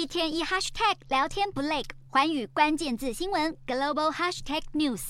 一天一 hashtag 聊天不累，寰宇关键字新闻 global hashtag news。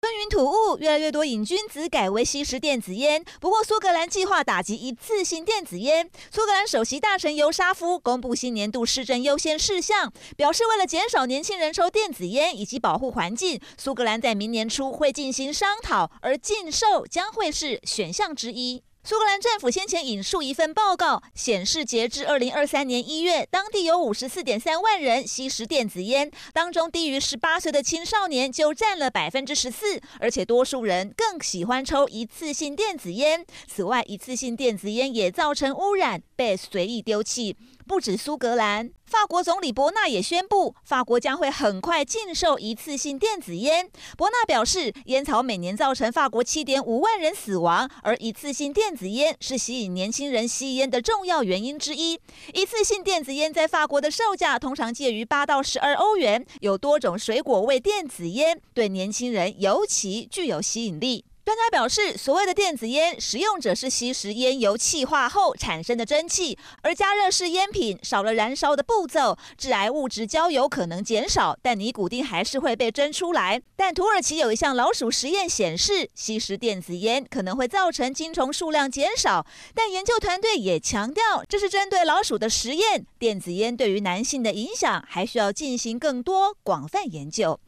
吞云吐雾，越来越多瘾君子改为吸食电子烟。不过，苏格兰计划打击一次性电子烟。苏格兰首席大臣尤沙夫公布新年度市政优先事项，表示为了减少年轻人抽电子烟以及保护环境，苏格兰在明年初会进行商讨，而禁售将会是选项之一。苏格兰政府先前引述一份报告，显示截至二零二三年一月，当地有五十四点三万人吸食电子烟，当中低于十八岁的青少年就占了百分之十四，而且多数人更喜欢抽一次性电子烟。此外，一次性电子烟也造成污染，被随意丢弃。不止苏格兰，法国总理伯纳也宣布，法国将会很快禁售一次性电子烟。伯纳表示，烟草每年造成法国七点五万人死亡，而一次性电子烟是吸引年轻人吸烟的重要原因之一。一次性电子烟在法国的售价通常介于八到十二欧元，有多种水果味电子烟，对年轻人尤其具有吸引力。专家表示，所谓的电子烟，使用者是吸食烟油气化后产生的蒸汽，而加热式烟品少了燃烧的步骤，致癌物质焦油可能减少，但尼古丁还是会被蒸出来。但土耳其有一项老鼠实验显示，吸食电子烟可能会造成精虫数量减少，但研究团队也强调，这是针对老鼠的实验，电子烟对于男性的影响还需要进行更多广泛研究。